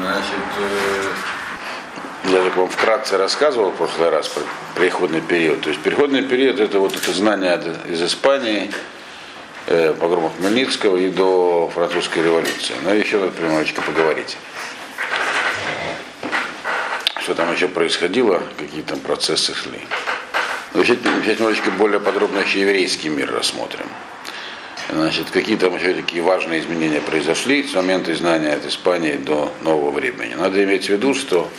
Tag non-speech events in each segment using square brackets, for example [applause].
Значит, э, я так вам вкратце рассказывал в прошлый раз про переходный период. То есть переходный период это вот это знание из Испании, э, погромов Хмельницкого и до французской революции. Но еще надо немножечко поговорить. Что там еще происходило, какие там процессы шли. Но сейчас, сейчас немножечко более подробно еще еврейский мир рассмотрим. Значит, какие там еще такие важные изменения произошли с момента изгнания от Испании до нового времени. Надо иметь в виду, что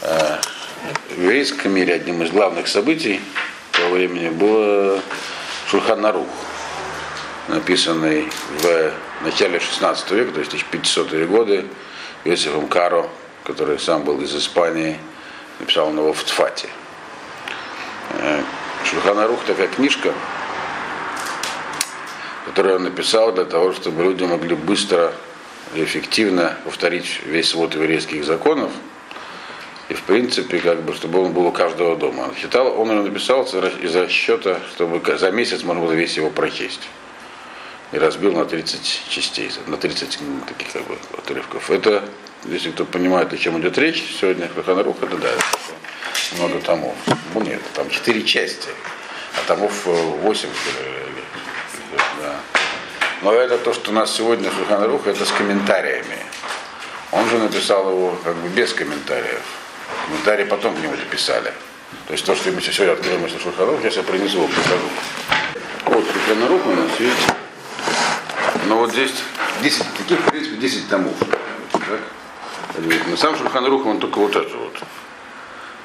э, в еврейском мире одним из главных событий того времени было Шульханарух, написанный в начале 16 века, то есть 1500-е годы, Иосифом Каро, который сам был из Испании, написал он его в Тфате. Э, Шульханарух такая книжка, которую он написал для того, чтобы люди могли быстро и эффективно повторить весь свод еврейских законов. И в принципе, как бы, чтобы он был у каждого дома. Он считал, он его написал из расчета, чтобы за месяц можно было весь его прочесть. И разбил на 30 частей, на 30 таких как бы отрывков. Это, если кто понимает, о чем идет речь, сегодня Хаханарух, это да, много томов. Ну нет, там 4 части, а томов 8, да. Но это то, что у нас сегодня Шульханарух, это с комментариями. Он же написал его как бы без комментариев. Комментарии потом к нему дописали. То есть то, что мы сегодня откроем из Шульханарух, сейчас я принесу его покажу. Вот Шульханарух у нас, видите? Но вот здесь 10, таких, в принципе, 10 томов. Так? Но сам Шульханарух, он только вот это вот.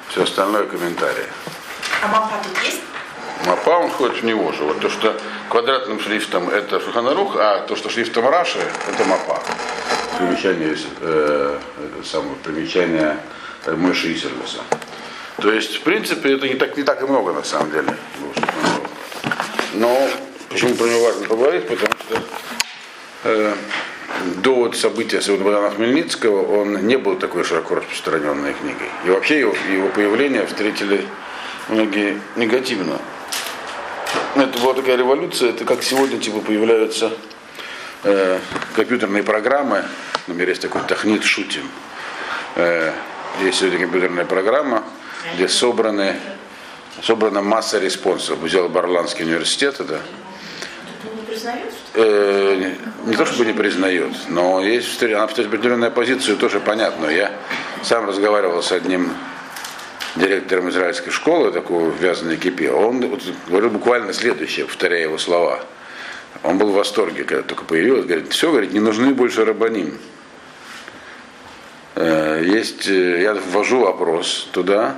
Все остальное комментарии. А мапа тут есть? Мапа, он входит в него же. Вот то, что квадратным шрифтом это Шуханарух, а то, что шрифтом Раши, это Мапа. Примечание, э, самое примечание Мыши и Сервиса. То есть, в принципе, это не так, не так и много на самом деле. Но почему про него важно поговорить, потому что э, до вот события Богдана Хмельницкого он не был такой широко распространенной книгой. И вообще его, его появление встретили многие негативно. Это была такая революция, это как сегодня типа появляются э, компьютерные программы, например, есть такой Тахнит Шутим. Э, есть сегодня компьютерная программа, где собраны, собрана масса респонсов. Взял Барланский университет, это э, не то чтобы не признает, но есть она определенная позицию тоже понятную. Я сам разговаривал с одним директором израильской школы, такого вязаной кипе, он говорил буквально следующее, повторяя его слова. Он был в восторге, когда только появилось, говорит, все, говорит, не нужны больше рабаним. Э, есть, э, я ввожу вопрос туда,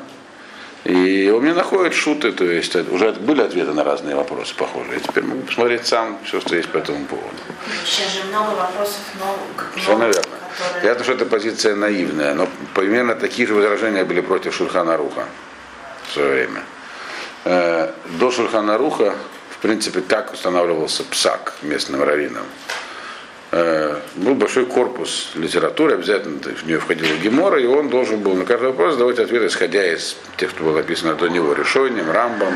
и он мне находит шуты, то есть уже были ответы на разные вопросы похожие. Я теперь могу посмотреть сам все, что есть по этому поводу. Сейчас же много вопросов, но Все наверное. Которые... Я думаю, что эта позиция наивная, но примерно такие же возражения были против Шульхана Руха в свое время. Э, до Шульхана Руха, в принципе, так устанавливался ПСАК местным раввином. Э, был большой корпус литературы, обязательно в нее входила Гемора, и он должен был на каждый вопрос давать ответ, исходя из тех, что было написано до него, решением, Рамбом,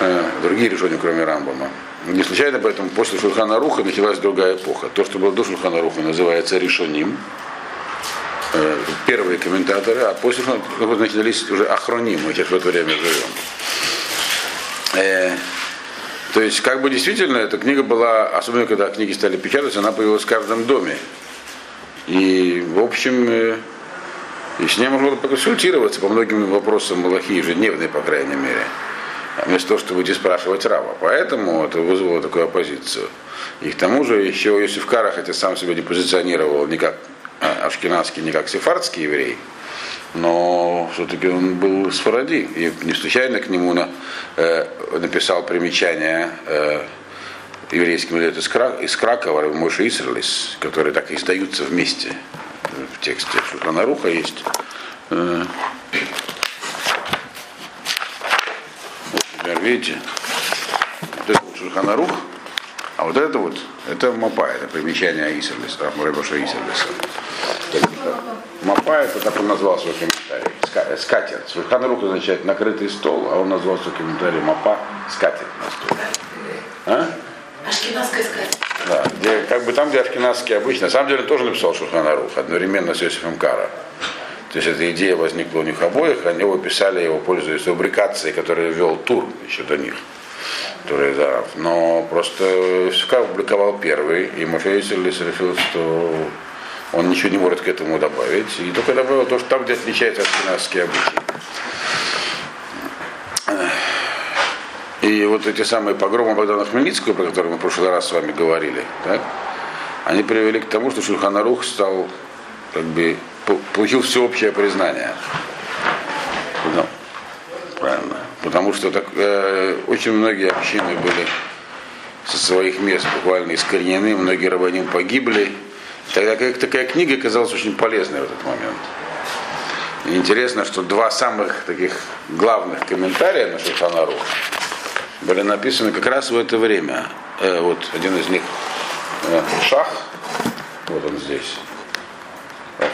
э, другие решения, кроме Рамбома. Не случайно поэтому после Шульхана Руха началась другая эпоха. То, что было до Шульхана Руха, называется решением. Э, первые комментаторы, а после Шульхана начались уже ахроним, мы сейчас в это время живем. То есть, как бы действительно, эта книга была, особенно когда книги стали печататься, она появилась в каждом доме. И, в общем, э, и с ней можно было поконсультироваться по многим вопросам Малахи, ежедневной, по крайней мере, вместо того, чтобы идти спрашивать раба. Поэтому это вызвало такую оппозицию. И к тому же еще Иосиф Кара, хотя сам себя не позиционировал ни как а, ашкенадский, ни как сефардский еврей, но все-таки он был с Фаради. И не случайно к нему на, э, написал примечание э, еврейский мудрец из, Кра, из Кракова, Мойша Исерлис, которые так и издаются вместе в тексте Шуханаруха есть. Э, вот, например, видите, это вот Шуханарух, а вот это вот, это Мапа, это примечание Исерлиса, Рабаша Исерлиса. Мапа, это так он назвал свой комментарий. Скатерть. Шульхан рук означает накрытый стол, а он назвал свой комментарий Мапа скатерть на стол. А? Ашкенадская скатерть. Да, где, как бы там, где Ашкенадский обычно, на самом деле он тоже написал Шуханарух одновременно с Иосифом Кара. То есть эта идея возникла у них обоих, они его писали, его пользуясь рубрикацией, которую вел Тур еще до них, который араб. Но просто Иосиф публиковал первый, и Мофеиселис решил, что он ничего не может к этому добавить. И только добавил то, что там, где отличается ашкенадский обычай. И вот эти самые погромы Богдана Хмельницкого, про которые мы в прошлый раз с вами говорили, так, они привели к тому, что Шульханарух стал, как бы, получил всеобщее признание. Ну, правильно. Потому что так, э, очень многие общины были со своих мест буквально искоренены, многие рабаним погибли. Тогда как такая книга казалась очень полезной в этот момент. И интересно, что два самых таких главных комментария на Шульханарух были написаны как раз в это время. Э, вот один из них э, Шах, вот он здесь.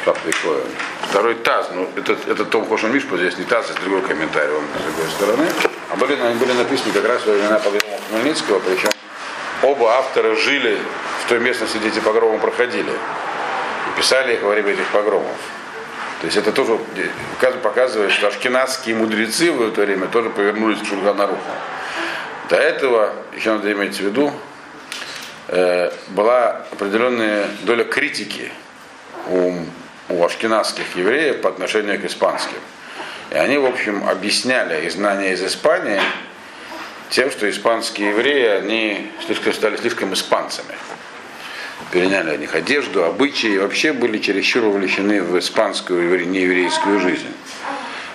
Шах такой. Второй Таз, ну это, это Том Хошин Мишпа, здесь не Таз, это другой комментарий, он с другой стороны. А были, были написаны как раз во времена погрома Хмельницкого, причем оба автора жили в той местности, где эти погромы проходили. И писали их во время этих погромов. То есть это тоже показывает, что ашкенадские мудрецы в это время тоже повернулись к Шульханаруху. До этого, еще надо иметь в виду, э, была определенная доля критики у, у ашкенадских евреев по отношению к испанским. И они, в общем, объясняли изгнание из Испании тем, что испанские евреи, они слишком, стали слишком испанцами. Переняли от них одежду, обычаи, и вообще были чересчур увлечены в испанскую нееврейскую жизнь.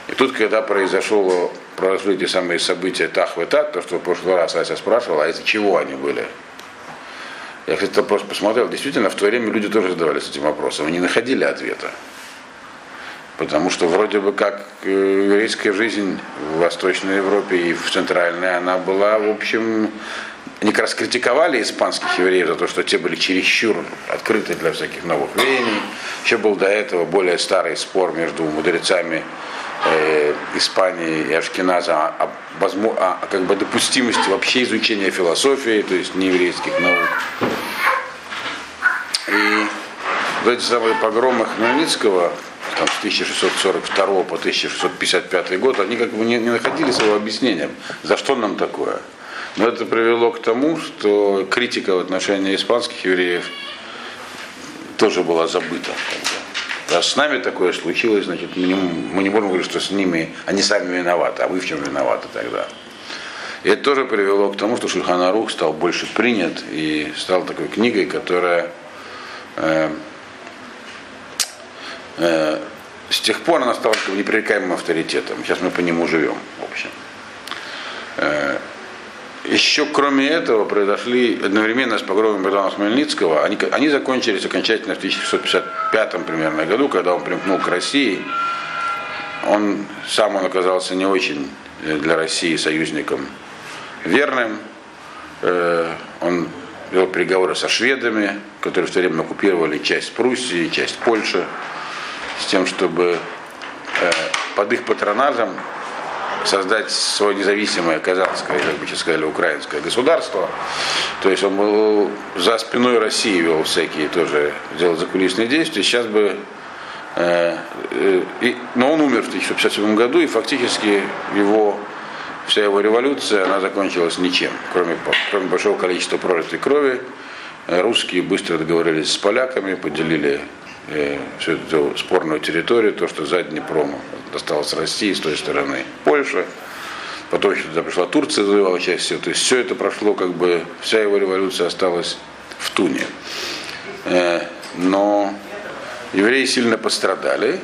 И тут, когда произошло, произошли эти самые события Тах и Тат, то, что в прошлый раз Ася спрашивал, а из-за чего они были? Я, кстати, просто посмотрел, действительно, в то время люди тоже задавались этим вопросом, и не находили ответа. Потому что вроде бы как э, еврейская жизнь в Восточной Европе и в Центральной, она была, в общем, они как раз критиковали испанских евреев за то, что те были чересчур открыты для всяких новых веяний. Еще был до этого более старый спор между мудрецами э, Испании и Ашкеназа о, о, о как бы допустимости вообще изучения философии, то есть нееврейских наук. И в эти самые погромы Хмельницкого там, с 1642 по 1655 год, они как бы не, не находили своего объяснения, за что нам такое. Но это привело к тому, что критика в отношении испанских евреев тоже была забыта. Раз с нами такое случилось, значит, мы не, мы не можем говорить, что с ними они сами виноваты, а вы в чем виноваты тогда. И это тоже привело к тому, что Шульханарух стал больше принят и стал такой книгой, которая э, э, с тех пор она стала непререкаемым авторитетом. Сейчас мы по нему живем, в общем. Э, еще кроме этого произошли одновременно с погромом Богдана Хмельницкого, они, они закончились окончательно в 1655 примерно году, когда он примкнул к России. Он сам он оказался не очень для России союзником верным. Э, он вел переговоры со шведами, которые в то время оккупировали часть Пруссии, часть Польши, с тем, чтобы э, под их патронажем создать свое независимое казахское, как бы сказали, украинское государство. То есть он был за спиной России вел всякие тоже, делал закулисные действия. Сейчас бы э, э, и, но он умер в 1957 году, и фактически его, вся его революция, она закончилась ничем, кроме, кроме большого количества пролитой крови. Русские быстро договорились с поляками, поделили э, всю эту спорную территорию, то, что за Днепром досталось России с той стороны Польша, потом еще туда пришла Турция, завоевала часть всего. То есть все это прошло, как бы вся его революция осталась в Туне. Э, но евреи сильно пострадали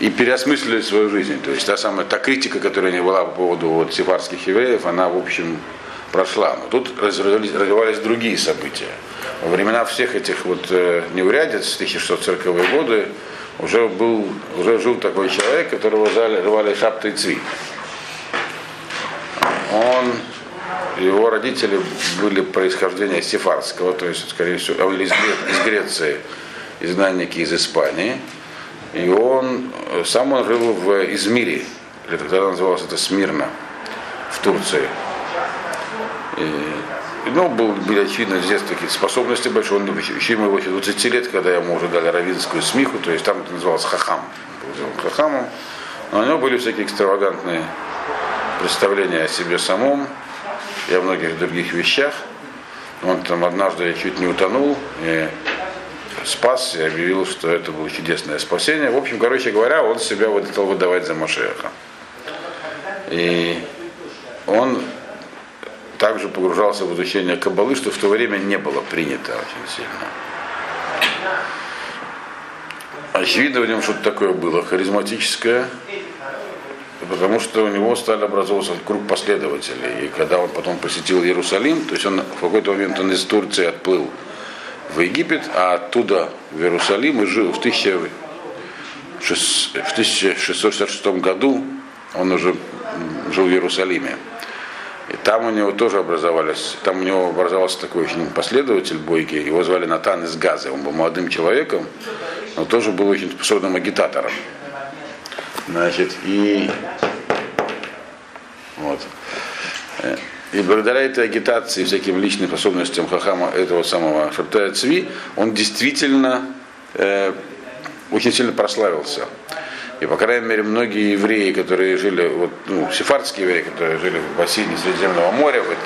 и переосмыслили свою жизнь. То есть та самая та критика, которая не была по поводу вот, сефарских евреев, она, в общем, прошла. Но тут развивались, другие события. Во времена всех этих вот э, неурядиц, 1640-е годы, уже был, уже жил такой человек, которого звали, Шапты Цви. Он, его родители были происхождения сефарского, то есть, скорее всего, из, из Греции, изгнанники из Испании. И он, сам он жил в Измире, или тогда называлось это Смирно, в Турции. И ну, был, были очевидно здесь такие способности большие. Он еще ему 20 лет, когда ему уже дали равинскую смеху, то есть там это называлось хахам. Был хахамом. Но у него были всякие экстравагантные представления о себе самом и о многих других вещах. Он там однажды чуть не утонул и спас и объявил, что это было чудесное спасение. В общем, короче говоря, он себя вот стал выдавать за Машеха. И он также погружался в изучение Кабалы, что в то время не было принято очень сильно. Очевидно, в нем что-то такое было харизматическое, потому что у него стали образовываться круг последователей. И когда он потом посетил Иерусалим, то есть он в какой-то момент он из Турции отплыл в Египет, а оттуда в Иерусалим и жил в, 1666 году, он уже жил в Иерусалиме. И там у него тоже образовались, там у него образовался такой очень последователь бойкий, его звали Натан из Газы, он был молодым человеком, но тоже был очень способным агитатором. Значит, и вот. И благодаря этой агитации, всяким личным способностям Хахама этого самого Шаптая Цви, он действительно э, очень сильно прославился. И, по крайней мере, многие евреи, которые жили, вот, ну, сефардские евреи, которые жили в бассейне Средиземного моря, вот,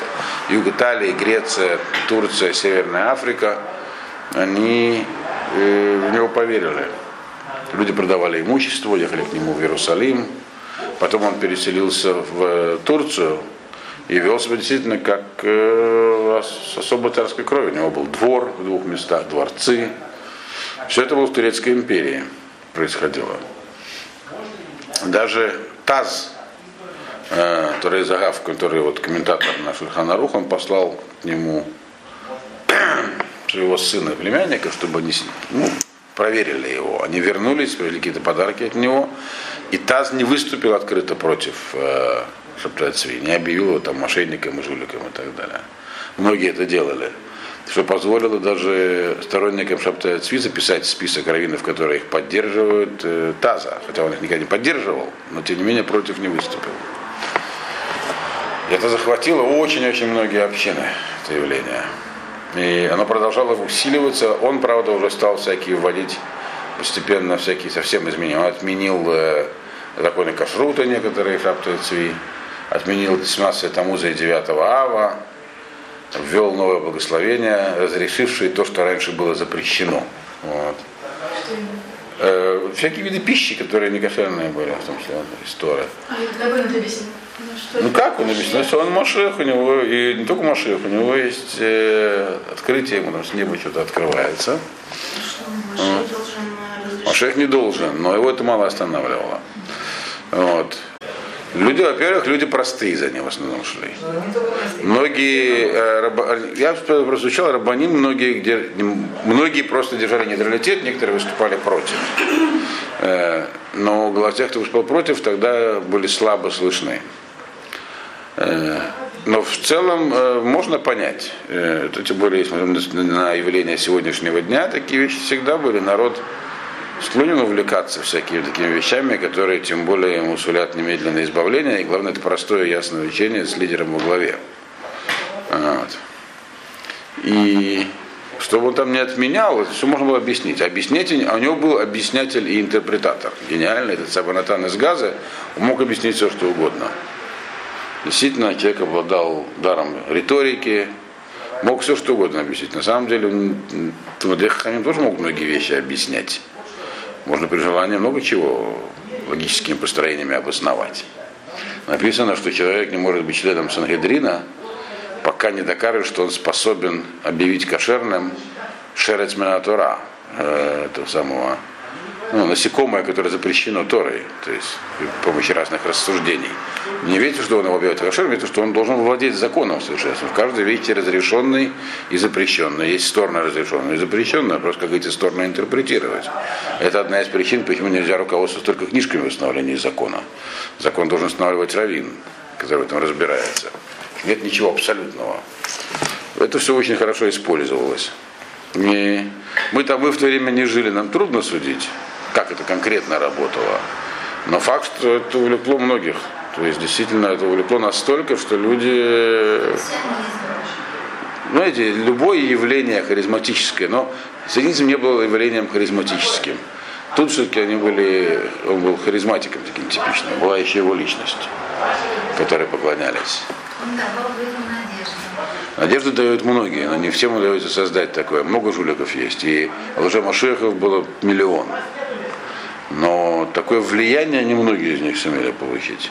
Юг Италии, Греция, Турция, Северная Африка, они э, в него поверили. Люди продавали имущество, ехали к нему в Иерусалим. Потом он переселился в Турцию и вел себя действительно как э, с особой царской кровью. У него был двор в двух местах, дворцы. Все это было в Турецкой империи происходило. Даже Таз, э, который Загав, который вот комментатор на Шульханарух, он послал к нему [clears throat] своего сына и племянника, чтобы они ну, проверили его. Они вернулись, привели какие-то подарки от него. И Таз не выступил открыто против э, Шаптацви, не объявил его там мошенником и жуликом и так далее. Многие это делали что позволило даже сторонникам Шабтая Цви записать список раввинов, которые их поддерживают, э, Таза, хотя он их никогда не поддерживал, но тем не менее против не выступил. Это захватило очень-очень многие общины, это явление. И оно продолжало усиливаться. Он, правда, уже стал всякие вводить постепенно всякие совсем изменения. Он отменил э, законы кашрута некоторые Шабтая Цви, отменил 17 Тамуза и 9 Ава, ввел новое благословение, разрешившее то, что раньше было запрещено. Вот. Э, всякие виды пищи, которые не кошерные были, в том числе история. А как он это объяснил? Ну, ну как он объяснил? Что он Машех, у него, и не только Машех, у него есть э, открытие, ему там с неба что-то открывается. Что, Машех, вот. должен Машех не должен, но его это мало останавливало. Вот. Люди, во-первых, люди простые за ним в основном шли. Многие, э, я просто учил рабаним, многие, где, многие просто держали нейтралитет, некоторые выступали против. Э, но глаз тех, кто выступал против, тогда были слабо слышны. Э, но в целом э, можно понять, э, тем более, если на явление сегодняшнего дня, такие вещи всегда были. Народ склонен увлекаться всякими такими вещами, которые тем более ему сулят немедленное избавление, и главное, это простое ясное учение с лидером во главе. Вот. И чтобы он там не отменял, это все можно было объяснить. Объяснять, а у него был объяснятель и интерпретатор. Гениальный этот Сабанатан из Газа, мог объяснить все, что угодно. Действительно, человек обладал даром риторики, мог все, что угодно объяснить. На самом деле, он, Хамим тоже мог многие вещи объяснять. Можно при желании много чего логическими построениями обосновать. Написано, что человек не может быть членом Сангедрина, пока не докажет, что он способен объявить кошерным шерец Минатура, э, этого самого ну, насекомое, которое запрещено Торой, то есть при помощи разных рассуждений. Не верите, что он его объявит кошерным, верите, что он должен владеть законом совершенством. В каждой вещи разрешенный и запрещенный. Есть стороны разрешенные и запрещенные, просто как эти стороны интерпретировать. Это одна из причин, почему нельзя руководствоваться только книжками в установлении закона. Закон должен устанавливать раввин, который в этом разбирается. Нет ничего абсолютного. Это все очень хорошо использовалось. И мы там мы в то время не жили, нам трудно судить как это конкретно работало. Но факт, что это увлекло многих. То есть действительно это увлекло настолько, что люди знаете, любое явление харизматическое, но сионизм не был явлением харизматическим. Тут все-таки они были, он был харизматиком таким типичным, была еще его личность, которой поклонялись. Надежду дают многие, но не всем удается создать такое. Много жуликов есть, и лжемашехов было миллион. Но такое влияние немногие из них сумели получить.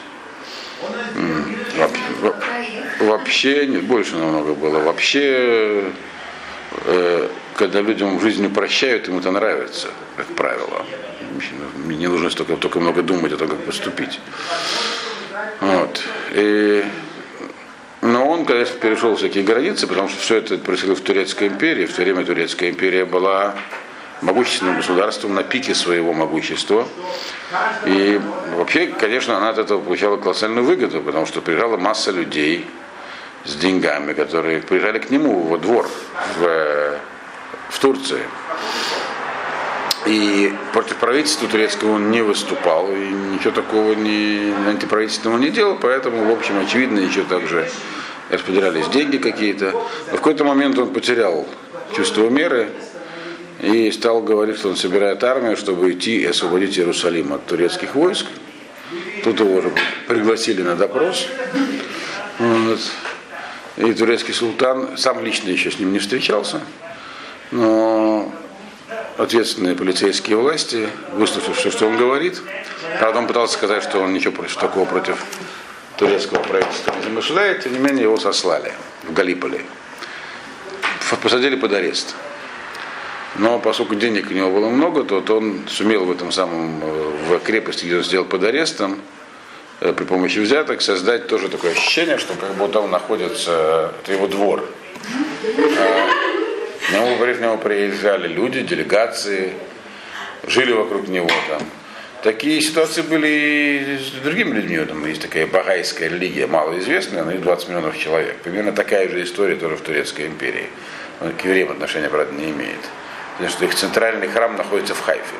Вообще, нет, больше намного было. Вообще, э, когда людям в жизни прощают, им это нравится, как правило. Мне не нужно столько, только много думать о том, как поступить. Вот. И но он, конечно, перешел всякие границы, потому что все это происходило в Турецкой империи. В то время Турецкая империя была могущественным государством на пике своего могущества. И вообще, конечно, она от этого получала колоссальную выгоду, потому что приезжала масса людей с деньгами, которые приезжали к нему во двор в, в Турции. И против правительства турецкого он не выступал, и ничего такого не, антиправительственного не делал, поэтому, в общем, очевидно, еще также распределялись деньги какие-то. Но в какой-то момент он потерял чувство меры и стал говорить, что он собирает армию, чтобы идти и освободить Иерусалим от турецких войск. Тут его уже пригласили на допрос. Вот. И турецкий султан сам лично еще с ним не встречался, но ответственные полицейские власти, выслушав все, что он говорит, правда, он пытался сказать, что он ничего против, такого против турецкого правительства не замышляет, тем не менее его сослали в Галиполи. Посадили под арест. Но поскольку денег у него было много, то, то он сумел в этом самом, э, в крепости, где он сидел под арестом, э, при помощи взяток создать тоже такое ощущение, что как будто он находится, это его двор. К нему, к нему приезжали люди, делегации, жили вокруг него там. Такие ситуации были и с другими людьми. Там есть такая багайская религия, малоизвестная, но и 20 миллионов человек. Примерно такая же история тоже в Турецкой империи. Он к евреям отношения, правда, не имеет. Потому что их центральный храм находится в Хайфе.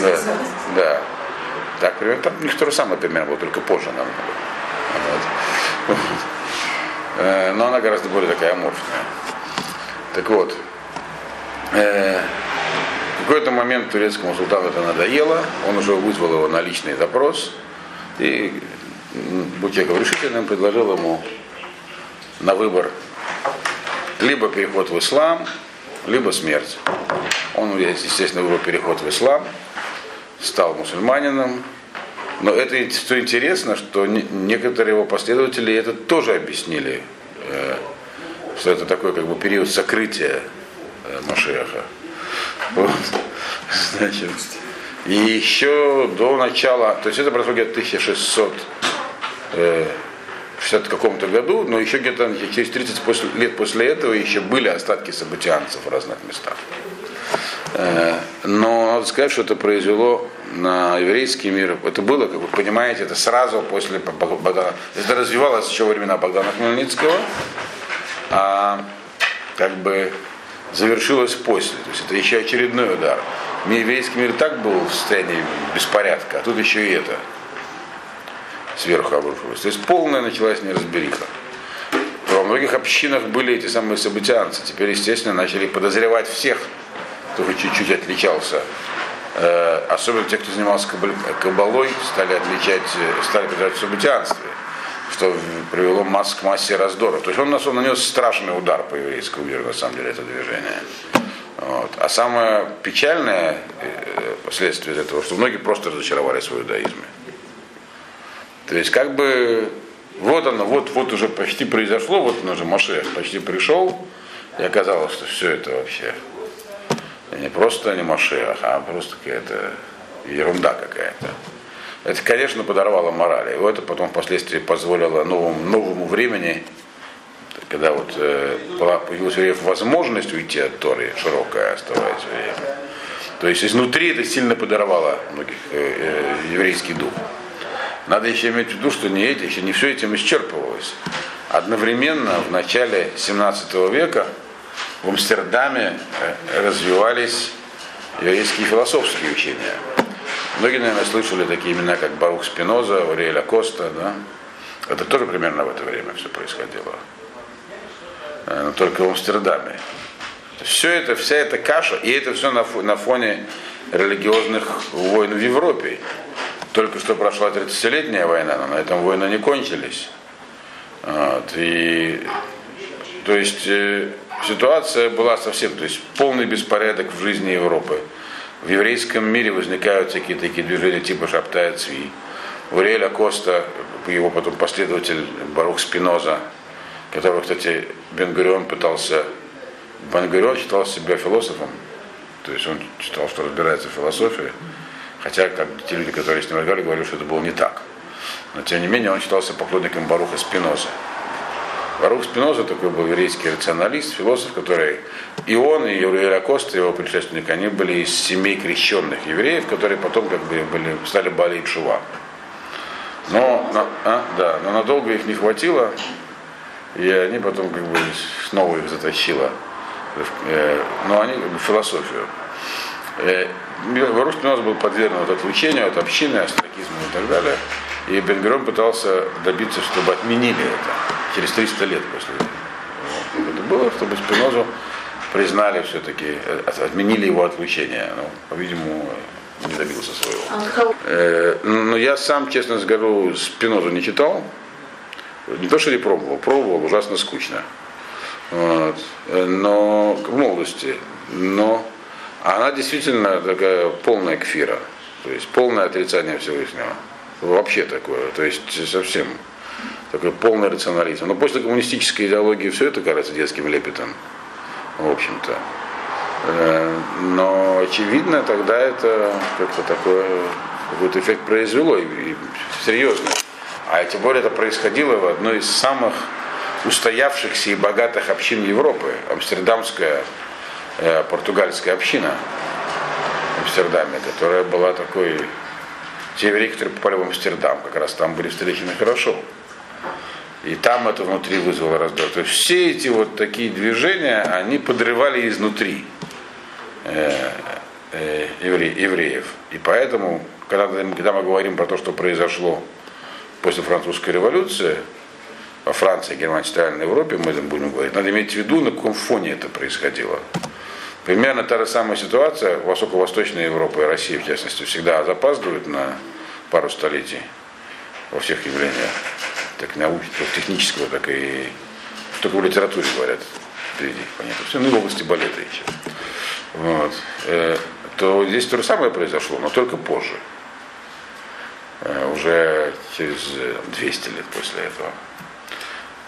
Да, да. Так, примерно, там у них то же самое примерно было, только позже намного. Вот. Э, Но она гораздо более такая аморфная. Так вот, э, в какой-то момент турецкому султану это надоело, он уже вызвал его на личный допрос и, будь я решительным, предложил ему на выбор либо переход в ислам, либо смерть. Он, естественно, выбрал переход в ислам, стал мусульманином. Но это, что интересно, что не- некоторые его последователи это тоже объяснили, э, что это такой как бы период сокрытия э, Машеха. Вот. Значит, и еще до начала, то есть это происходит в 1600 э, в 60 каком-то году, но еще где-то через 30 после- лет после этого еще были остатки событианцев в разных местах. Э, Но надо сказать, что это произвело на еврейский мир. Это было, как вы понимаете, это сразу после Бог- Богдана. Это развивалось еще во времена Богдана Хмельницкого, а как бы завершилось после. То есть это еще очередной удар. Еврейский мир так был в состоянии беспорядка, а тут еще и это сверху обрушилось. То есть полная началась неразбериха. Во многих общинах были эти самые событианцы. Теперь, естественно, начали подозревать всех, кто хоть чуть-чуть отличался. Э, особенно те, кто занимался кабал- кабалой, стали отличать, э, стали подозревать в что привело масс к массе раздоров. То есть он, он нанес страшный удар по еврейскому миру, на самом деле, это движение. Вот. А самое печальное э, последствие этого, что многие просто разочаровались в иудаизме. То есть как бы вот оно, вот, вот уже почти произошло, вот он уже Машех почти пришел, и оказалось, что все это вообще не просто не Машех, а просто какая-то ерунда какая-то. Это, конечно, подорвало мораль. И это потом впоследствии позволило новому, новому времени, когда вот э, появилась евреев возможность уйти от Торы, широкая оставаясь время. То есть изнутри это сильно подорвало многих э, э, еврейский дух. Надо еще иметь в виду, что не эти, еще не все этим исчерпывалось. Одновременно в начале 17 века в Амстердаме э, развивались еврейские философские учения. Многие, наверное, слышали такие имена, как Барух Спиноза, Ариэля Коста, да? Это тоже примерно в это время все происходило. э, но только в Амстердаме. Все это, вся эта каша, и это все на фоне религиозных войн в Европе. Только что прошла 30-летняя война, но на этом войны не кончились. Вот, и, то есть э, ситуация была совсем, то есть полный беспорядок в жизни Европы. В еврейском мире возникают всякие такие движения типа Шаптая Цви. У Риэля Коста, его потом последователь Барух Спиноза, которого, кстати, Бенгурион пытался... Бенгурион считал себя философом, то есть он считал, что разбирается в философии, хотя как те люди, которые с ним разговаривали, говорили, что это было не так. Но тем не менее он считался поклонником Баруха Спиноза. Барух Спиноза такой был еврейский рационалист, философ, который и он, и Юрий Коста, его предшественник, они были из семей крещенных евреев, которые потом как бы были, стали Бали и Чува. Но, на- а, да, но надолго их не хватило, и они потом как бы снова их затащило. Э, Но они как бы философию. Э, Барух Спиноза был подвергнут отлучению от общины, астракизму и так далее. И Бенгерон пытался добиться, чтобы отменили это через 300 лет после этого. Это было, чтобы Спинозу признали все-таки, э, отменили его отлучение. Но, по-видимому, не добился своего. А вот кого- Э, Ну, я сам, честно скажу, Спинозу не читал. Не то, что не пробовал, пробовал, ужасно скучно. Вот. Э, Но в молодости. Но она действительно такая полная кфира. То есть полное отрицание Всевышнего. Вообще такое. То есть совсем такой полный рационализм. Но после коммунистической идеологии все это кажется детским лепетом. В общем-то. Э, Но очевидно, тогда это как-то такое, какой-то эффект произвело, и, и серьезно. А тем более это происходило в одной из самых устоявшихся и богатых общин Европы, Амстердамская португальская община в Амстердаме, которая была такой... Те евреи, которые попали в Амстердам, как раз там были встречены хорошо. И там это внутри вызвало раздор. То есть все эти вот такие движения, они подрывали изнутри э, э, евре- евреев. И поэтому, когда, когда мы говорим про то, что произошло после французской революции, во Франции, Германии, Центральной Европе, мы будем говорить, надо иметь в виду, на каком фоне это происходило. Примерно та же самая ситуация в Восточной Европе и России, в частности, всегда запаздывает на пару столетий во всех явлениях, так научного, как технического, так и только в литературе говорят впереди, понятно. Все, ну и в области балета еще. Вот. Э, то здесь то же самое произошло, но только позже. Э, уже через э, 200 лет после этого.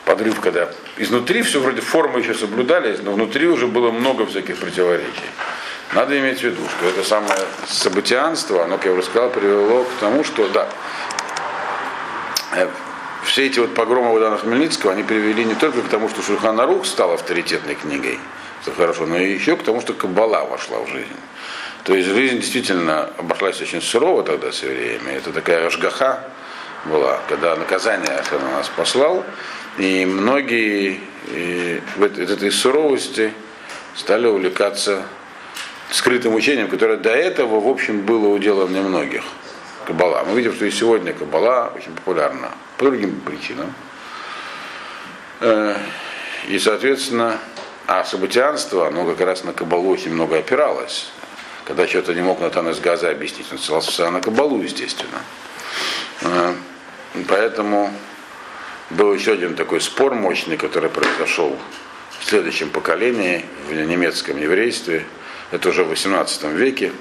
Подрыв, когда изнутри все вроде формы еще соблюдались, но внутри уже было много всяких противоречий. Надо иметь в виду, что это самое событианство, оно, как я уже сказал, привело к тому, что да, э, все эти вот погромы Богдана Хмельницкого, они привели не только к тому, что Шульханарух стал авторитетной книгой, что хорошо, но еще к тому, что Каббала вошла в жизнь. То есть жизнь действительно обошлась очень сурово тогда с евреями. Это такая ажгаха была, когда наказание Ашем на нас послал, и многие в этой, этой суровости стали увлекаться скрытым учением, которое до этого, в общем, было уделом немногих. Каббала. Мы видим, что и сегодня Каббала очень популярна по другим причинам. Э, И, соответственно, а событианство, оно как раз на Кабалу очень много опиралось. Когда что-то не мог Натан из Газа объяснить, он ссылался на Кабалу, естественно. Э, Поэтому был еще один такой спор мощный, который произошел в следующем поколении, в немецком еврействе. Это уже в 18 веке.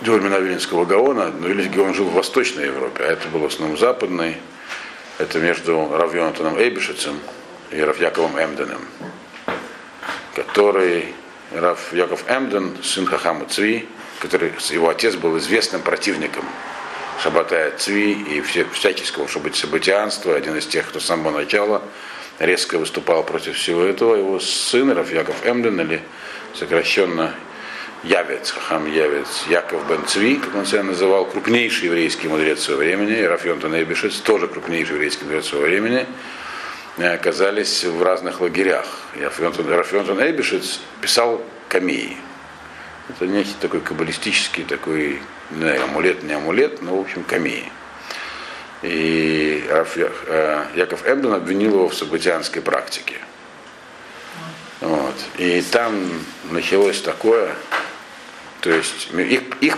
До времена Вильнинского Гаона, но Вильнинский Гаон жил в Восточной Европе, а это было в основном западной. Это между Равьонатаном Эйбишицем и Равьяковым Эмденом, который Рав Яков Эмден, сын Хахама Цви, который его отец был известным противником Шабатая Цви и все, всяческого событианства, один из тех, кто с самого начала резко выступал против всего этого. Его сын Рав Яков Эмден, или сокращенно Явец, Хахам Явец, Яков бен Цви, как он себя называл, крупнейший еврейский мудрец своего времени, и Раф Йонтон Эйбишец, тоже крупнейший еврейский мудрец своего времени, оказались в разных лагерях. И Раф Йонтон, Раф Йонтон Эйбишец писал камеи. Это некий такой каббалистический, такой, не знаю, амулет, не амулет, но, в общем, камеи. И э, Яков Эмден обвинил его в событианской практике. Вот. И там началось такое, то есть их, их,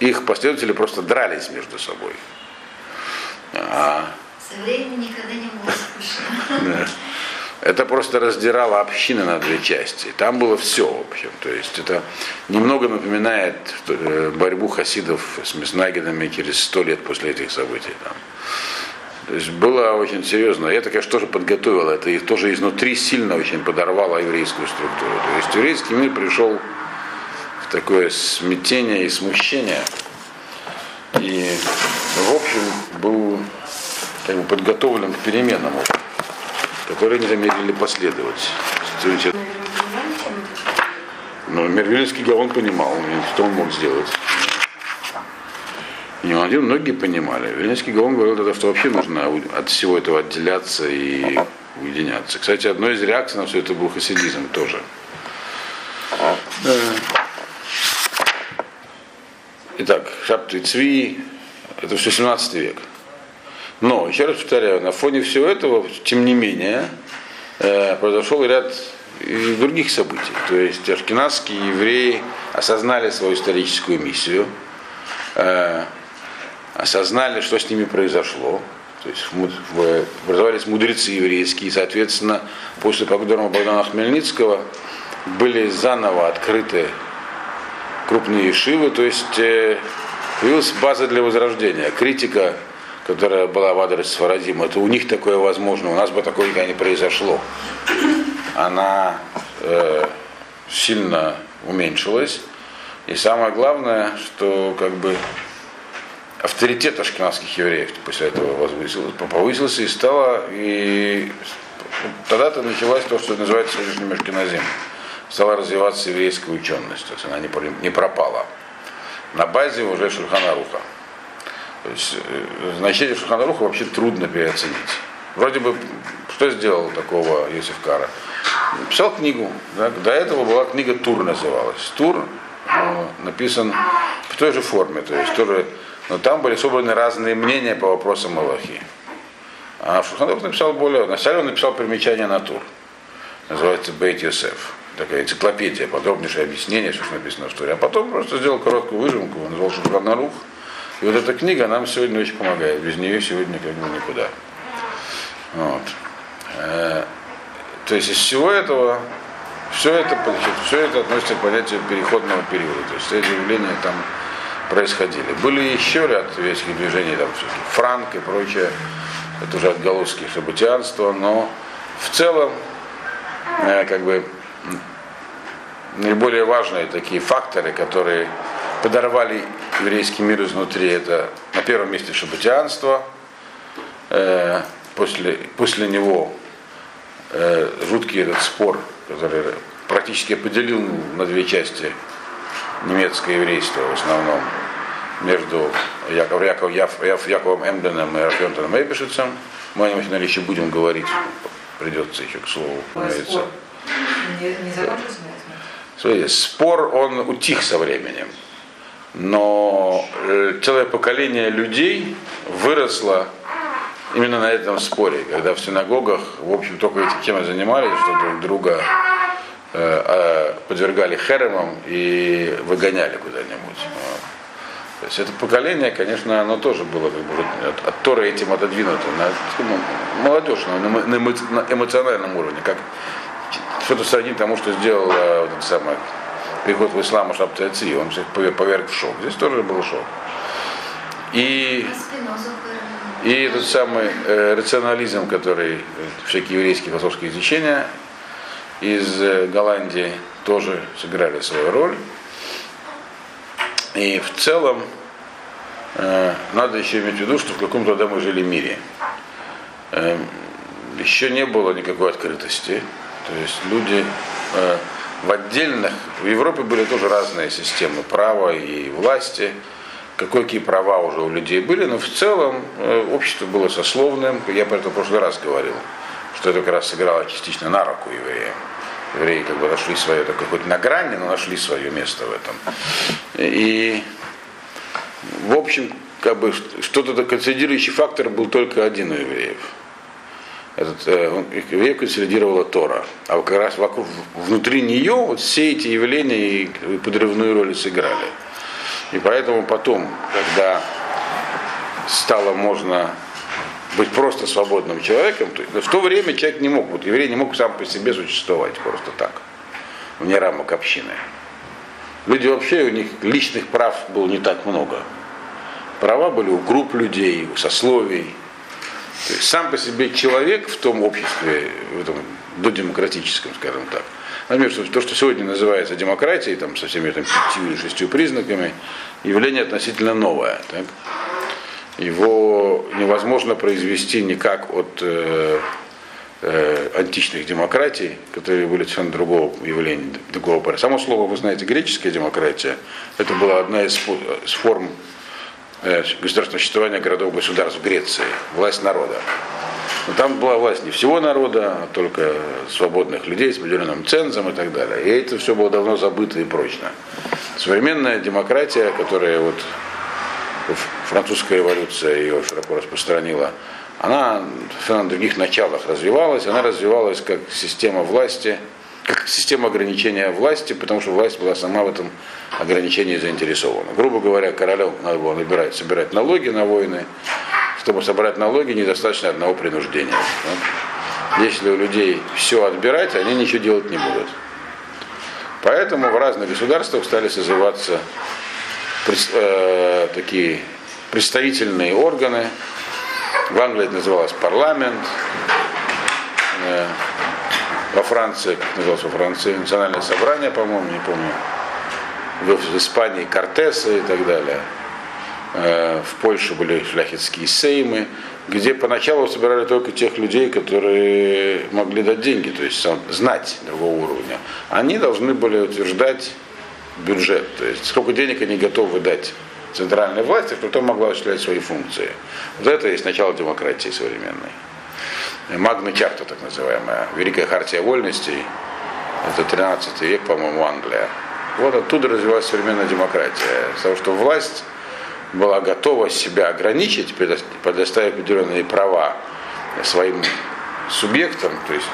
их последователи просто дрались между собой. А, Со временем никогда не было скучно. Это просто раздирало общины на две части. Там было все, в общем. То есть это немного напоминает э, борьбу хасидов с Меснагинами через сто лет после этих событий. Там. То есть было очень серьезно. Это, конечно, тоже подготовило. Это и тоже изнутри сильно очень подорвало еврейскую структуру. То есть еврейский мир пришел в такое смятение и смущение. И, в общем, был как бы, подготовлен к переменам, которые не замедлили последовать. То но Мервильский Гаон понимал, что он мог сделать. Не он один, многие понимали. Вильнинский Гаон говорил что вообще нужно от всего этого отделяться и уединяться. Кстати, одной из реакций на все это был хасидизм тоже. Итак, Шапты Цви, это все 17 век. Но, еще раз повторяю, на фоне всего этого, тем не менее, э, произошел ряд других событий. То есть ашкенадские евреи осознали свою историческую миссию, э, осознали, что с ними произошло. То есть образовались мудрецы еврейские, и, соответственно, после погрома Богдана Хмельницкого были заново открыты крупные шивы, то есть э, появилась база для возрождения. Критика, которая была в адрес Сфарадима, это у них такое возможно, у нас бы такое никогда не произошло. Она э, сильно уменьшилась. И самое главное, что как бы авторитет ашкенадских евреев после этого возвысился, повысился и стало, и тогда-то началось то, что называется сегодняшним ашкеназим. Стала развиваться еврейская ученость, то есть она не, про- не пропала. На базе уже Шульханаруха. То есть э, значение Шульханаруха вообще трудно переоценить. Вроде бы, что сделал такого Йосиф Кара? Написал книгу. да, До этого была книга Тур называлась. Тур написан в той же форме, то есть тоже, но там были собраны разные мнения по вопросам Малахи. А Шуханрух написал более, вначале он написал примечание на Тур. Называется Бейт Йосеф. Такая энциклопедия, подробнейшее объяснение, все, что написано в Туре. А потом просто сделал короткую выжимку, назвал Шуханарух. И вот эта книга нам сегодня очень помогает. Без нее сегодня как бы никуда. Вот. Э, То есть из всего этого, все это, все это относится к понятию переходного периода. То есть эти явления там происходили. Были еще ряд еврейских движений, там франк и прочее. Это уже отголоски шабутианства, но в целом, э, как бы, наиболее важные такие факторы, которые подорвали еврейский мир изнутри, это на первом месте шабутианство, э, после, после него э, жуткий этот спор, который практически поделил на две части немецкое еврейство в основном между Яков, Яков, Яв- Яв- Яковом Эмденом и Рафионтоном Эйбешицем. Мы о нем наверное, еще будем говорить, придется еще к слову. Спор. Не, не? Смотрите, спор, он утих со временем. Но э, целое поколение людей выросло именно на этом споре, когда в синагогах, в общем, только эти темы занимались, что друг друга э, э, подвергали херемам и выгоняли куда-нибудь. То есть это поколение, конечно, оно тоже было как бы, от, от Торы этим отодвинуто. На, ну, молодежь на, эмо- на эмо- на эмоциональном уровне, как что-то сравнить тому, что сделал э, вот самый приход в ислам Шабты Аци, он всех повер- поверг в шок. Здесь тоже был шок. И, и этот самый э, рационализм, который э, всякие еврейские философские течения из э, Голландии тоже сыграли свою роль. И в целом э, надо еще иметь в виду, что в каком тогда мы жили мире. Э, еще не было никакой открытости. То есть люди э, в отдельных, в Европе были тоже разные системы права и власти, какие, права уже у людей были, но в целом э, общество было сословным. Я про это в прошлый раз говорил, что это как раз сыграло частично на руку евреям. Евреи как бы нашли свое, так хоть на грани, но нашли свое место в этом. И в общем, как бы что-то консолидирующий фактор был только один у евреев. Этот, э, евреев консолидировала Тора. А как раз вокруг, внутри нее вот все эти явления и подрывную роль сыграли. И поэтому потом, когда стало можно быть просто свободным человеком, то в то время человек не мог, вот еврей не мог сам по себе существовать просто так, вне рамок общины. Люди вообще, у них личных прав было не так много. Права были у групп людей, у сословий. То есть сам по себе человек в том обществе, в этом додемократическом, скажем так, Например, то, что сегодня называется демократией, там, со всеми там, пятью или шестью признаками, явление относительно новое. Так? Его невозможно произвести никак от э, э, античных демократий, которые были совершенно другого явления, другого порядка. Само слово, вы знаете, греческая демократия, это была одна из, из форм государственного существования городов-государств в Греции, власть народа. Но там была власть не всего народа, а только свободных людей с определенным цензом и так далее. И это все было давно забыто и прочно. Современная демократия, которая вот французская революция ее широко распространила, она на других началах развивалась. Она развивалась как система власти, система ограничения власти, потому что власть была сама в этом ограничении заинтересована. Грубо говоря, королю надо было набирать, собирать налоги на войны. Чтобы собрать налоги, недостаточно одного принуждения. Если у людей все отбирать, они ничего делать не будут. Поэтому в разных государствах стали созываться э, такие представительные органы. В Англии это называлось парламент. Э, во Франции, как называлось во Франции, национальное собрание, по-моему, не помню. В, Испании Кортесы и так далее. Э, в Польше были шляхетские сеймы, где поначалу собирали только тех людей, которые могли дать деньги, то есть знать другого уровня. Они должны были утверждать бюджет, то есть сколько денег они готовы дать центральной власти, чтобы потом могла осуществлять свои функции. Вот это и есть начало демократии современной. Магна Чарта, так называемая, Великая Хартия Вольностей, это 13 век, по-моему, Англия. Вот оттуда развивалась современная демократия. Потому что власть была готова себя ограничить, предо- предоставив определенные права своим субъектам, то есть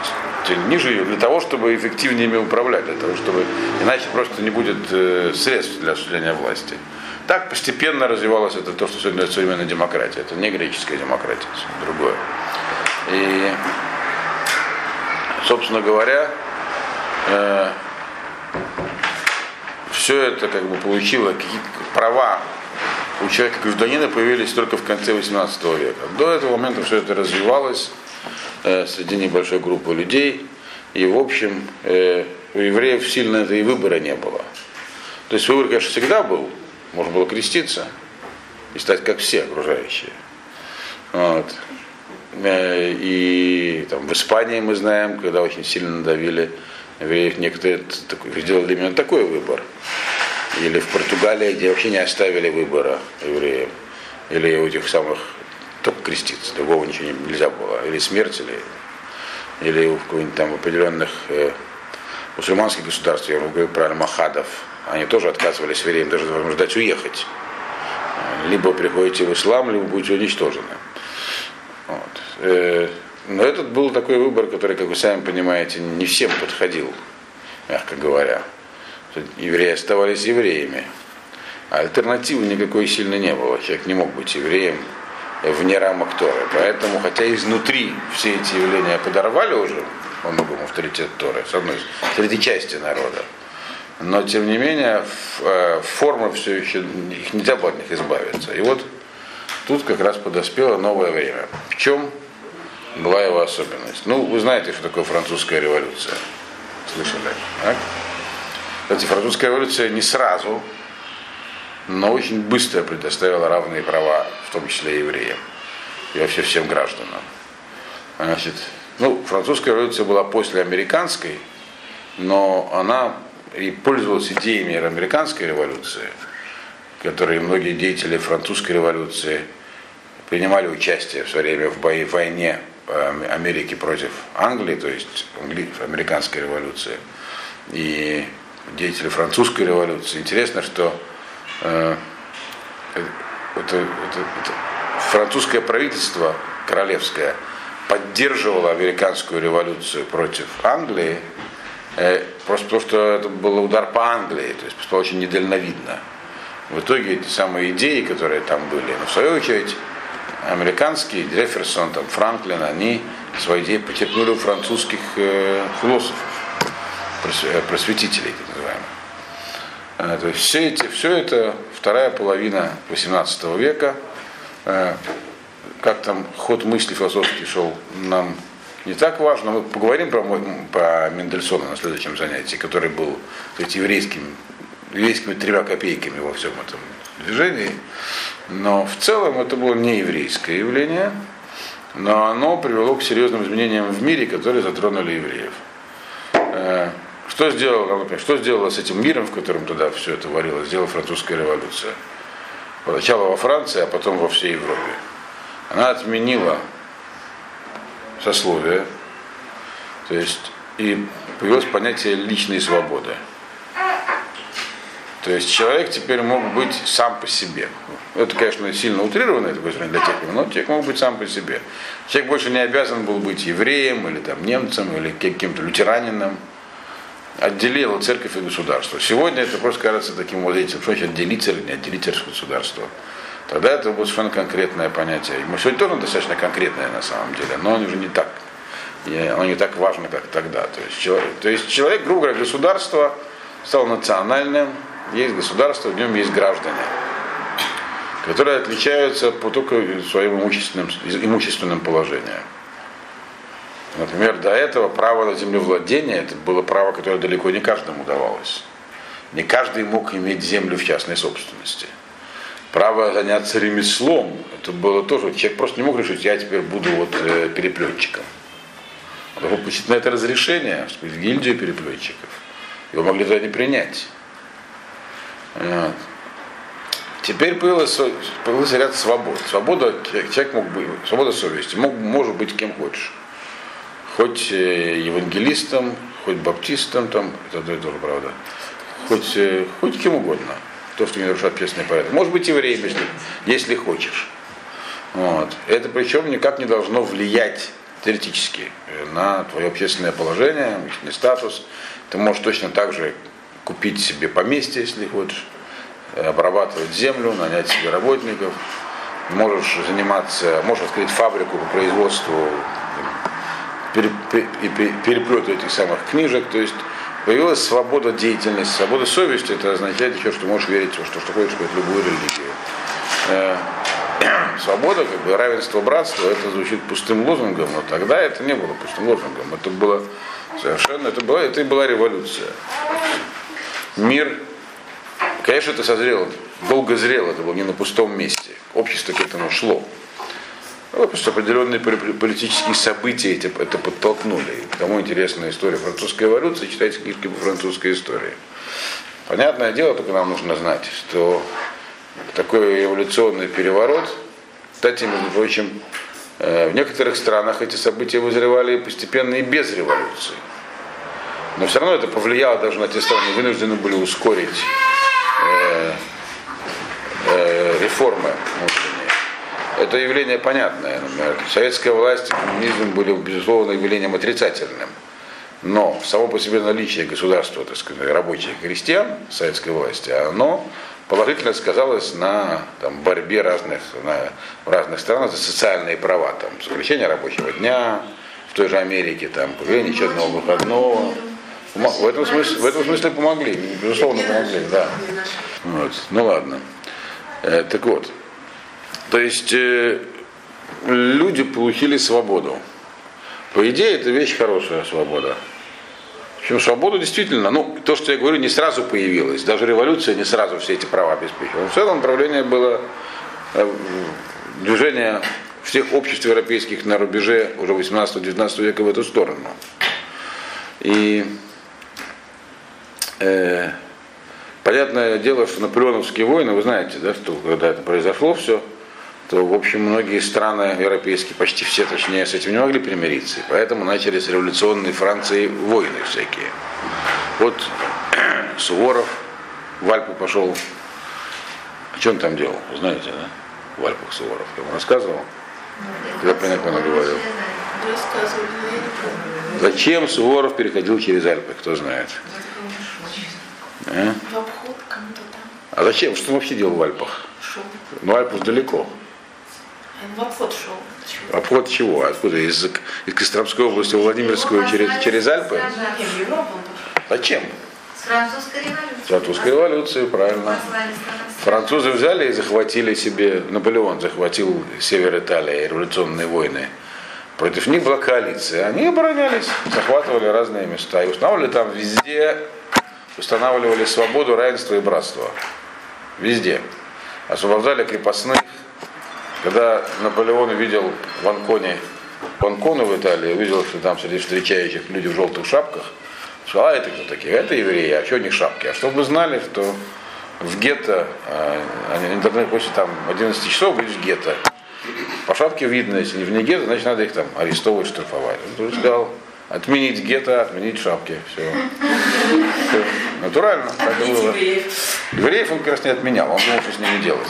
ниже ее, для того, чтобы эффективнее ими управлять, для того, чтобы иначе просто не будет э, средств для осуществления власти. Так постепенно развивалось это то, что сегодня современная демократия. Это не греческая демократия, это другое. И, собственно говоря, все это как бы получило какие-то права у человека гражданина появились только в конце 18 века. До этого момента все это развивалось э, среди небольшой группы людей. И, в общем, э, у евреев сильно это и выбора не было. То есть выбор, конечно, всегда был. Можно было креститься и стать как все окружающие. Вот. Э, И там, в Испании мы знаем, когда очень сильно надавили евреев, некоторые сделали именно такой выбор. Или в Португалии, где вообще не оставили выбора евреям. Или у этих самых только креститься, другого ничего не- нельзя было. Или смерть, или, или у какой-нибудь там определенных э, мусульманских государств, я говорю про аль-Махадов, они тоже отказывались евреям даже ждать уехать. Либо приходите в ислам, либо будете уничтожены. Вот. Э, Но этот был такой выбор, который, как вы сами понимаете, не всем подходил, мягко говоря. Евреи оставались евреями. А альтернативы никакой сильно не было. Человек не мог быть евреем вне рамок Торы. Поэтому, хотя изнутри все эти явления подорвали уже во многом авторитет Торы, с одной среди части народа, но тем не менее э, формы все еще, их нельзя было от них избавиться. И вот тут как раз подоспело новое время. В чем была его особенность? Ну, вы знаете, что такое французская революция. Слышали? а? Кстати, французская революция не сразу, но очень быстро предоставила равные права, в том числе и евреям, и вообще всем гражданам. Значит, ну, французская революция была после американской, но она и пользовалась идеями американской революции, которые многие деятели французской революции принимали участие в свое время в бои, в войне Америки против Англии, то есть американской революции, и деятели французской революции. Интересно, что э, это, это- это французское правительство королевское поддерживала американскую революцию против Англии, э, просто потому что это был удар по Англии, то есть было очень недальновидно. В итоге эти самые идеи, которые там были, но в свою очередь американские, Джефферсон, там, Франклин, они свои идеи почерпнули у французских э, философов, э, просветителей, так называемых. Э, То есть все, эти, все это вторая половина XVIII века, э, как там ход мысли философский шел, нам не так важно. Мы поговорим про, про Мендельсона на следующем занятии, который был сказать, еврейским, еврейскими тремя копейками во всем этом движении. Но в целом это было не еврейское явление, но оно привело к серьезным изменениям в мире, которые затронули евреев. Э, Что сделало, например, что сделало с этим миром, в котором тогда все это варилось, сделала французская революция? Сначала во Франции, а потом во всей Европе. Она отменила сословие, то есть и появилось понятие личной свободы. То есть человек теперь мог быть сам по себе. Это, конечно, сильно утрированное такое для техники, но человек мог быть сам по себе. Человек больше не обязан был быть евреем или там, немцем или каким-то лютеранином. Отделила церковь и государство. Сегодня это просто кажется таким вот этим, что значит отделить церковь, не отделить церковь от государства. Тогда это было совершенно конкретное понятие. Мы сегодня тоже достаточно конкретное на самом деле, но оно уже не так, оно не так важно, как тогда. То есть, человек, то есть человек, грубо говоря, государство стало национальным, есть государство, в нем есть граждане, которые отличаются по только своим имущественным, имущественным положением. Например, до этого право на землевладение это было право, которое далеко не каждому давалось. Не каждый мог иметь землю в частной собственности. Право заняться ремеслом, это было тоже, человек просто не мог решить, я теперь буду вот э, переплетчиком. Он получить на это разрешение, в гильдию переплетчиков. Его могли туда не принять. Теперь появилось, появился ряд свобод. Свобода, человек мог быть, свобода совести, мог, может быть кем хочешь. Хоть э, евангелистом, хоть баптистом, там, это одно и то же, правда. Хоть, э, хоть кем угодно. То, что не нарушает общественный порядок. Может быть евреем, если, если хочешь. Вот. Это причем никак не должно влиять теоретически э, на твое общественное положение, общественный статус. Ты можешь точно так же купить себе поместье, если хочешь, э, обрабатывать землю, нанять себе работников, можешь заниматься, можешь открыть фабрику по производству пере- пере- и пере- переплету этих самых книжек, то есть появилась свобода деятельности, свобода совести, это означает еще, что можешь верить во что, что хочешь, в любую религию. Э, [clears throat] Свобода, как бы равенство, братство, это звучит пустым лозунгом, но тогда это не было пустым лозунгом, это было совершенно, это была, это и была революция. Мир, конечно, это созрело, долго зрело, это было не на пустом месте, общество к этому шло. Ну, просто определенные политические события эти- это подтолкнули. Кому интересна история французской революции, читайте книжки по французской истории. Понятное дело, только нам нужно знать, что такой революционный переворот, кстати, между прочим, э, в некоторых странах эти события вызревали постепенно и без революции. Но все равно это повлияло даже на те страны, вынуждены были ускорить э, э, реформы внутренние. Это явление понятное. Например, советская власть и коммунизм были, безусловно, явлением отрицательным. Но само по себе наличие государства, так сказать, рабочих крестьян советской власти, оно положительно сказалось на там, борьбе разных, на, в разных странах за социальные права. Там, сокращение рабочего дня, в той же Америке, там, появление еще одного выходного. В этом, смысле, в этом смысле помогли, безусловно помогли, да. Вот. Ну ладно. Э, так вот, то есть э, люди получили свободу. По идее, это вещь хорошая, свобода. Причем свобода действительно, ну, то, что я говорю, не сразу появилась. Даже революция не сразу все эти права обеспечила. В целом направление было э, движение всех обществ европейских на рубеже уже 18-19 века в эту сторону. И э, понятное дело, что наполеоновские войны, вы знаете, да, что когда это произошло все, то, в общем, многие страны европейские, почти все, точнее, с этим не могли примириться. И поэтому начались революционные Франции войны всякие. Вот [clears throat] Суворов в Альпу пошел. А что он там делал? Знаете, да? В Альпах Суворов. Я вам рассказывал. Я говорил. Но я не помню. Зачем Суворов переходил через Альпы, кто знает? А? В обход кому-то там А зачем? Что он вообще делал в Альпах? шел. Ну, Альпы ж далеко. Он в обход шел. Почему? Обход чего? Откуда? Из, из Костромской области в Владимирскую через, через Альпы? Зачем? С французской революцией. Французской революции, правильно. Французы взяли и захватили себе, Наполеон захватил север Италии, революционные войны. Против них была коалиция. Они оборонялись, захватывали разные места и устанавливали там везде, устанавливали свободу, равенство и братство. Везде. Освобождали крепостных. Когда Наполеон увидел в Анконе, в Анкону в Италии, увидел, что там среди встречающих люди в желтых шапках, сказал, а это кто такие? Это евреи, а что у них шапки? А чтобы вы знали, что в гетто, э, они интернет после там 11 часов будешь в гетто. По шапке видно, если не вне гетто, значит надо их там арестовывать, штрафовать. Он сказал, отменить гетто, отменить шапки. Все. Натурально. Так и было. Евреев он раз не отменял, он думал, что с ними делать.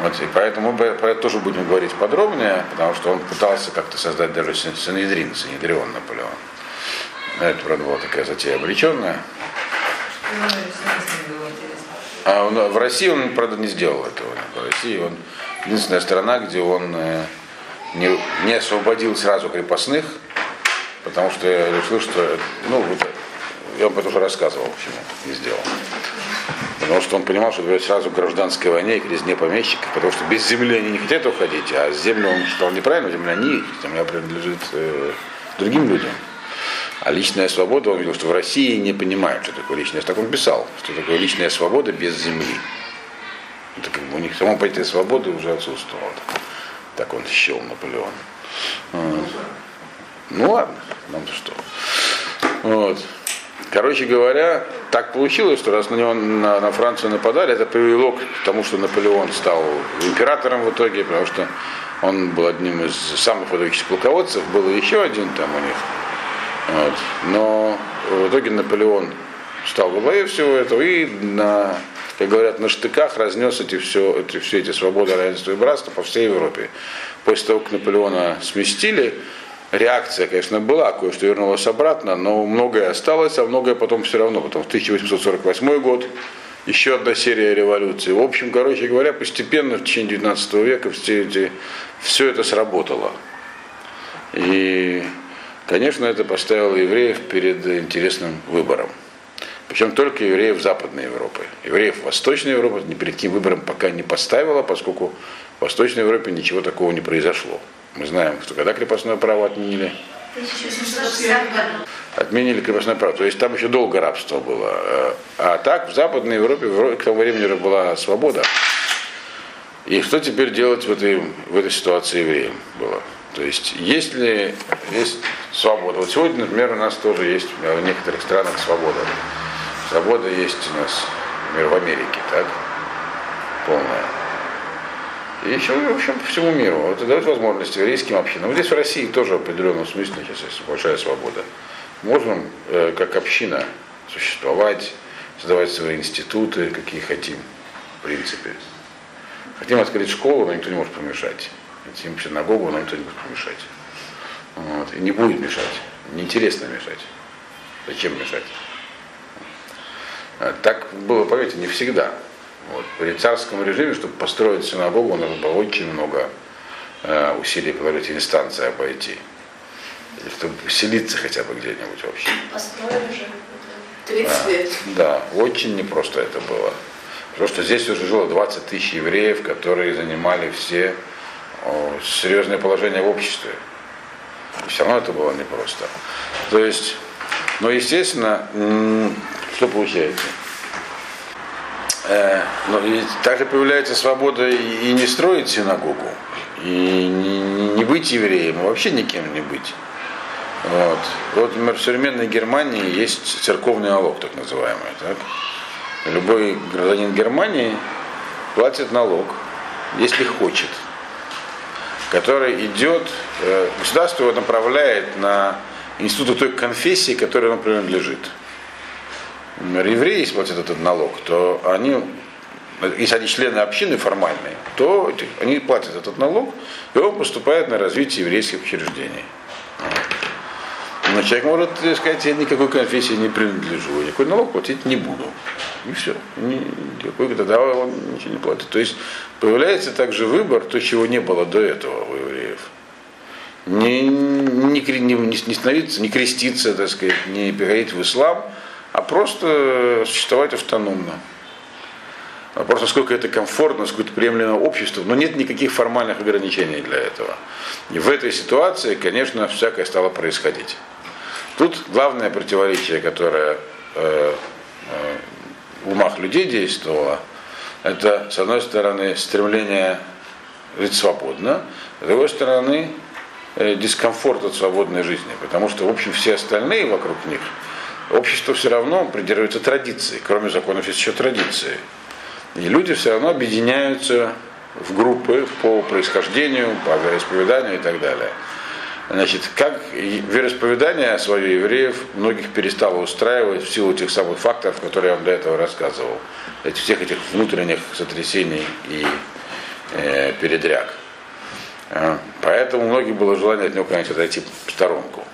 Вот, и поэтому мы про это тоже будем говорить подробнее, потому что он пытался как-то создать даже Сан- Санедрин, Санедрион Наполеон. Это, правда, была такая затея интересно. А он- в России он, правда, не сделал этого. В России он единственная страна, где он э, не, не освободил сразу крепостных, потому что я решил, что, ну, я вам это уже рассказывал, почему не сделал. Потому что он понимал, что идет сразу гражданской войне и резне помещиков, потому что без земли они не хотят уходить, а землю он считал неправильно, земля не их, земля принадлежит э, другим людям. А личная свобода, он видел, что в России не понимают, что такое личная Так он писал, что такое личная свобода без земли. Это как бы у них само понятие свободы уже отсутствовало. Так он счел Наполеон. Ну ладно, нам-то что. Вот. Короче говоря, так получилось, что раз на него на, на Францию нападали, это привело к тому, что Наполеон стал императором в итоге, потому что он был одним из самых выдающихся полководцев, был еще один там у них. Вот. Но в итоге Наполеон стал во главе всего этого и на, как говорят, на штыках разнес эти все, эти, все эти свободы, равенство и братство по всей Европе. После того, как Наполеона сместили, реакция, конечно, была, кое-что вернулось обратно, но многое осталось, а многое потом все равно. Потом в 1848 год еще одна серия революций. В общем, короче говоря, постепенно в течение 19 века все, эти, все это сработало. И, конечно, это поставило евреев перед интересным выбором. Причем только евреев Западной Европы. Евреев Восточной Европы ни перед каким выбором пока не поставила, поскольку в Восточной Европе ничего такого не произошло. Мы знаем, что когда крепостное право отменили, В 1760 году. отменили крепостное право. То есть там еще долго рабство было. А так в Западной Европе к тому времени уже была свобода. И что теперь делать в этой, в этой ситуации евреям было? То есть есть ли есть свобода? Вот сегодня, например, у нас тоже есть в некоторых странах свобода. Свобода есть у нас, например, в Америке, так? Полная. И еще, в общем, по всему миру. Это дает возможность еврейским общинам. Вот здесь в России тоже в определенном смысле сейчас есть большая свобода. Можем, э, как община, существовать, создавать свои институты, какие хотим, в принципе. Хотим открыть школу, но никто не может помешать. Хотим синагогу, но никто не может помешать. Вот. И не будет мешать. Неинтересно мешать. Зачем мешать? Так было, поверьте, не всегда. Вот. При царском режиме, чтобы построить синагогу, надо было очень много э, усилий положить инстанции обойти. Или чтобы поселиться хотя бы где-нибудь вообще. Построили же 30 лет. Да, очень непросто это было. Потому что здесь уже жило 20 тысяч евреев, которые занимали все о, серьезное положение в обществе. И все равно это было непросто. То есть, но естественно, что получается? Э, но и также появляется свобода и, не строить синагогу, и не- не быть евреем, и вообще никем не быть. Вот. Вот, например, в современной Германии есть церковный налог, так называемый. Так? Любой гражданин Германии платит налог, если хочет, который идет, э, государство его направляет на институт той конфессии, которой он принадлежит. Например, евреи, платят этот налог, то они, если они члены общины формальные, то они платят этот налог, и он поступает на развитие еврейских учреждений. Но человек может сказать, я никакой конфессии не принадлежу, я никакой налог платить не буду. И все. Никакой, тогда он ничего не платит. То есть появляется также выбор, то, чего не было до этого у евреев. Не, не, не, не становиться, не креститься, так сказать, не переходить в ислам, а просто существовать автономно. Вопрос, насколько это комфортно, насколько это приемлемо обществу, но нет никаких формальных ограничений для этого. И в этой ситуации, конечно, всякое стало происходить. Тут главное противоречие, которое э, э, в умах людей действовало, это, с одной стороны, стремление жить свободно, с другой стороны, э, дискомфорт от свободной жизни, потому что, в общем, все остальные вокруг них, общество все равно придерживается традиции, кроме законов есть еще традиции. И люди все равно объединяются в группы по происхождению, по вероисповеданию и так далее. Значит, как вероисповедание свое евреев многих перестало устраивать в силу тех самых факторов, которые я вам до этого рассказывал. Этих, всех этих внутренних сотрясений и э, передряг. А, поэтому многим было желание от него, конечно, отойти в сторонку.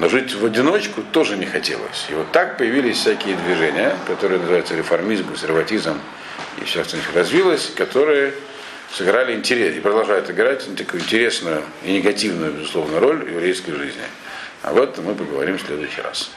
Но жить в одиночку тоже не хотелось. И вот так появились всякие движения, которые называются реформизм, консерватизм, и все, что у них развилось, которые сыграли интерес и продолжают играть такую интересную и негативную, безусловно, роль еврейской жизни. Об этом мы поговорим в следующий раз.